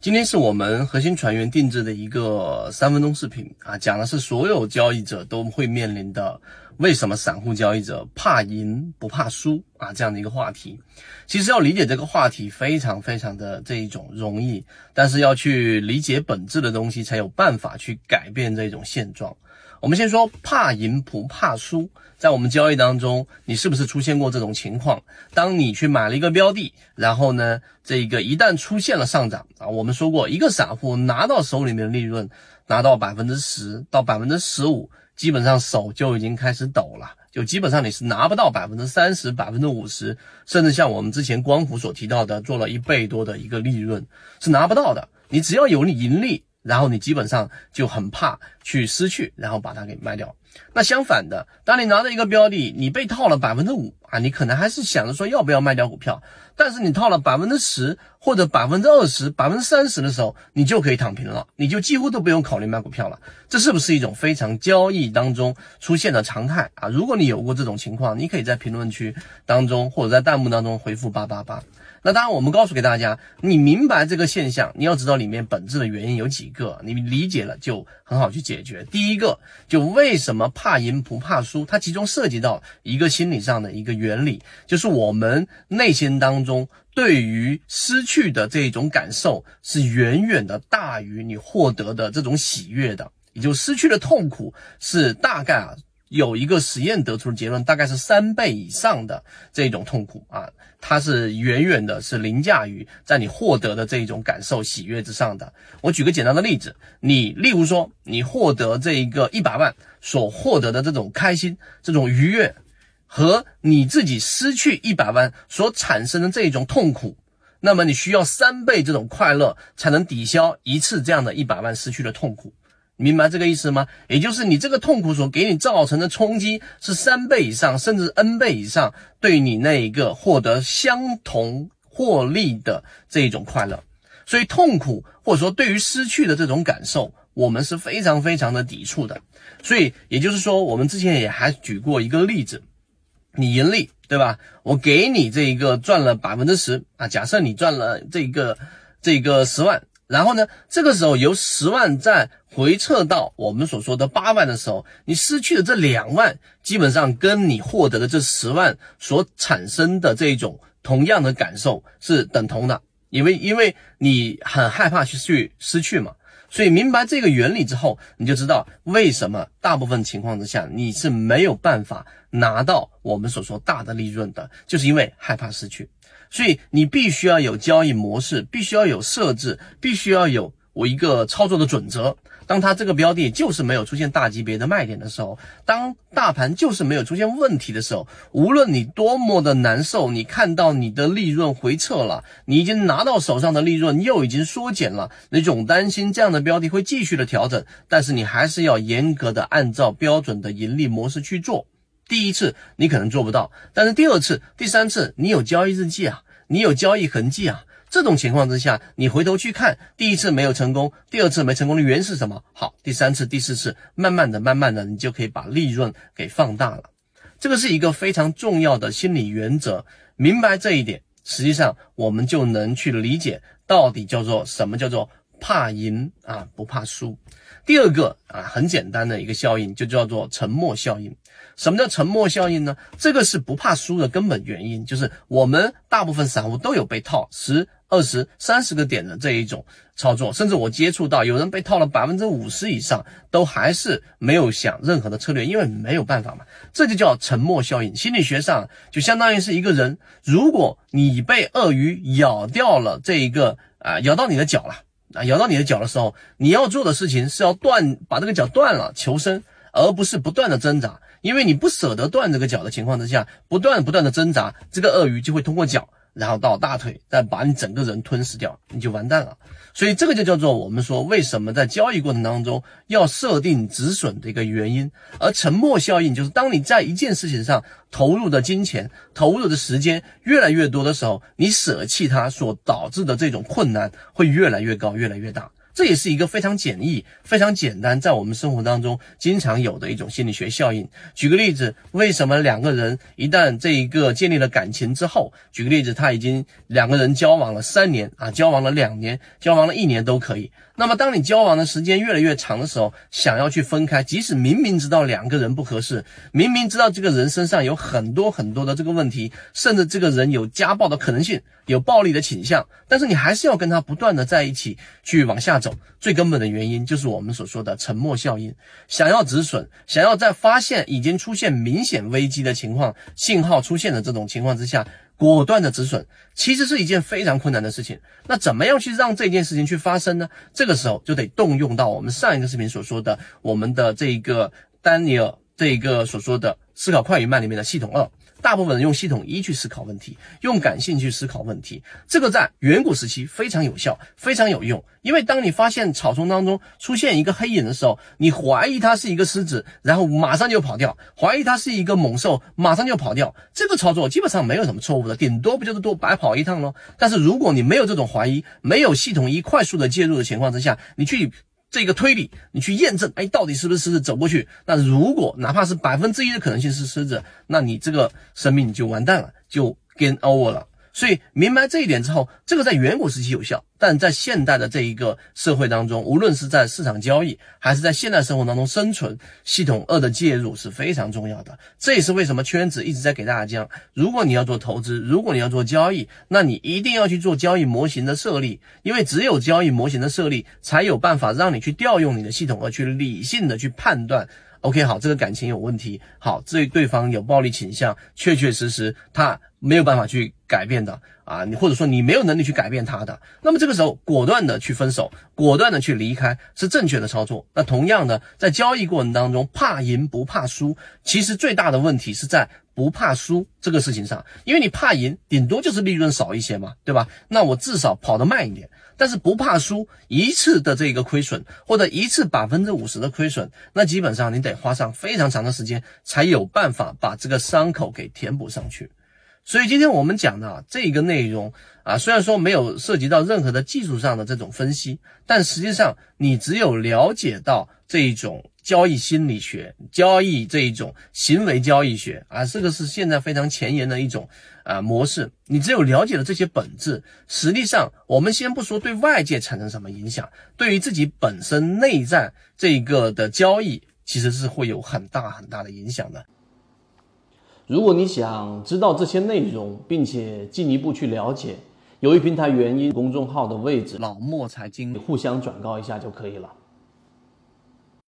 今天是我们核心船员定制的一个三分钟视频啊，讲的是所有交易者都会面临的为什么散户交易者怕赢不怕输啊这样的一个话题。其实要理解这个话题非常非常的这一种容易，但是要去理解本质的东西，才有办法去改变这种现状。我们先说怕赢不怕输，在我们交易当中，你是不是出现过这种情况？当你去买了一个标的，然后呢，这个一旦出现了上涨啊，我们说过，一个散户拿到手里面的利润拿到百分之十到百分之十五，基本上手就已经开始抖了，就基本上你是拿不到百分之三十、百分之五十，甚至像我们之前光伏所提到的，做了一倍多的一个利润是拿不到的。你只要有你盈利。然后你基本上就很怕去失去，然后把它给卖掉。那相反的，当你拿着一个标的，你被套了百分之五啊，你可能还是想着说要不要卖掉股票。但是你套了百分之十或者百分之二十、百分之三十的时候，你就可以躺平了，你就几乎都不用考虑卖股票了。这是不是一种非常交易当中出现的常态啊？如果你有过这种情况，你可以在评论区当中或者在弹幕当中回复八八八。那当然，我们告诉给大家，你明白这个现象，你要知道里面本质的原因有几个，你理解了就很好去解决。第一个，就为什么怕赢不怕输，它其中涉及到一个心理上的一个原理，就是我们内心当中对于失去的这种感受是远远的大于你获得的这种喜悦的，也就失去的痛苦是大概啊。有一个实验得出的结论，大概是三倍以上的这种痛苦啊，它是远远的是凌驾于在你获得的这一种感受喜悦之上的。我举个简单的例子，你例如说你获得这一个一百万所获得的这种开心、这种愉悦，和你自己失去一百万所产生的这种痛苦，那么你需要三倍这种快乐才能抵消一次这样的一百万失去的痛苦。明白这个意思吗？也就是你这个痛苦所给你造成的冲击是三倍以上，甚至 n 倍以上，对你那一个获得相同获利的这一种快乐。所以痛苦或者说对于失去的这种感受，我们是非常非常的抵触的。所以也就是说，我们之前也还举过一个例子，你盈利对吧？我给你这一个赚了百分之十啊，假设你赚了这个这个十万。然后呢？这个时候由十万再回撤到我们所说的八万的时候，你失去的这两万，基本上跟你获得的这十万所产生的这种同样的感受是等同的，因为因为你很害怕去去失去嘛。所以明白这个原理之后，你就知道为什么大部分情况之下你是没有办法拿到我们所说大的利润的，就是因为害怕失去。所以你必须要有交易模式，必须要有设置，必须要有我一个操作的准则。当它这个标的就是没有出现大级别的卖点的时候，当大盘就是没有出现问题的时候，无论你多么的难受，你看到你的利润回撤了，你已经拿到手上的利润又已经缩减了，你总担心这样的标的会继续的调整，但是你还是要严格的按照标准的盈利模式去做。第一次你可能做不到，但是第二次、第三次你有交易日记啊，你有交易痕迹啊。这种情况之下，你回头去看，第一次没有成功，第二次没成功的原因是什么？好，第三次、第四次，慢慢的、慢慢的，你就可以把利润给放大了。这个是一个非常重要的心理原则。明白这一点，实际上我们就能去理解到底叫做什么叫做怕赢啊，不怕输。第二个啊，很简单的一个效应，就叫做沉默效应。什么叫沉默效应呢？这个是不怕输的根本原因，就是我们大部分散户都有被套十、二十、三十个点的这一种操作，甚至我接触到有人被套了百分之五十以上，都还是没有想任何的策略，因为没有办法嘛。这就叫沉默效应。心理学上就相当于是一个人，如果你被鳄鱼咬掉了这一个啊，咬到你的脚了。啊，咬到你的脚的时候，你要做的事情是要断，把这个脚断了求生，而不是不断的挣扎，因为你不舍得断这个脚的情况之下，不断不断的挣扎，这个鳄鱼就会通过脚。然后到大腿，再把你整个人吞噬掉，你就完蛋了。所以这个就叫做我们说为什么在交易过程当中要设定止损的一个原因。而沉默效应就是当你在一件事情上投入的金钱、投入的时间越来越多的时候，你舍弃它所导致的这种困难会越来越高、越来越大。这也是一个非常简易、非常简单，在我们生活当中经常有的一种心理学效应。举个例子，为什么两个人一旦这一个建立了感情之后，举个例子，他已经两个人交往了三年啊，交往了两年，交往了一年都可以。那么，当你交往的时间越来越长的时候，想要去分开，即使明明知道两个人不合适，明明知道这个人身上有很多很多的这个问题，甚至这个人有家暴的可能性，有暴力的倾向，但是你还是要跟他不断的在一起去往下走。最根本的原因就是我们所说的沉默效应。想要止损，想要在发现已经出现明显危机的情况、信号出现的这种情况之下。果断的止损，其实是一件非常困难的事情。那怎么样去让这件事情去发生呢？这个时候就得动用到我们上一个视频所说的，我们的这一个丹尼尔这一个所说的思考快与慢里面的系统二。大部分人用系统一去思考问题，用感性去思考问题，这个在远古时期非常有效，非常有用。因为当你发现草丛当中出现一个黑影的时候，你怀疑它是一个狮子，然后马上就跑掉；怀疑它是一个猛兽，马上就跑掉。这个操作基本上没有什么错误的，顶多不就是多白跑一趟喽？但是如果你没有这种怀疑，没有系统一快速的介入的情况之下，你去。这个推理，你去验证，哎，到底是不是狮子走过去？那如果哪怕是百分之一的可能性是狮子，那你这个生命就完蛋了，就 game over 了。所以明白这一点之后，这个在远古时期有效，但在现代的这一个社会当中，无论是在市场交易，还是在现代生活当中生存，系统二的介入是非常重要的。这也是为什么圈子一直在给大家讲，如果你要做投资，如果你要做交易，那你一定要去做交易模型的设立，因为只有交易模型的设立，才有办法让你去调用你的系统二去理性的去判断。OK，好，这个感情有问题，好，这对方有暴力倾向，确确实实他没有办法去改变的啊，你或者说你没有能力去改变他的，那么这个时候果断的去分手，果断的去离开是正确的操作。那同样的，在交易过程当中，怕赢不怕输，其实最大的问题是在不怕输这个事情上，因为你怕赢，顶多就是利润少一些嘛，对吧？那我至少跑得慢一点。但是不怕输一次的这个亏损，或者一次百分之五十的亏损，那基本上你得花上非常长的时间，才有办法把这个伤口给填补上去。所以今天我们讲的这个内容啊，虽然说没有涉及到任何的技术上的这种分析，但实际上你只有了解到这一种交易心理学、交易这一种行为交易学啊，这个是现在非常前沿的一种啊模式。你只有了解了这些本质，实际上我们先不说对外界产生什么影响，对于自己本身内在这个的交易，其实是会有很大很大的影响的。如果你想知道这些内容，并且进一步去了解，由于平台原因，公众号的位置老莫财经互相转告一下就可以了。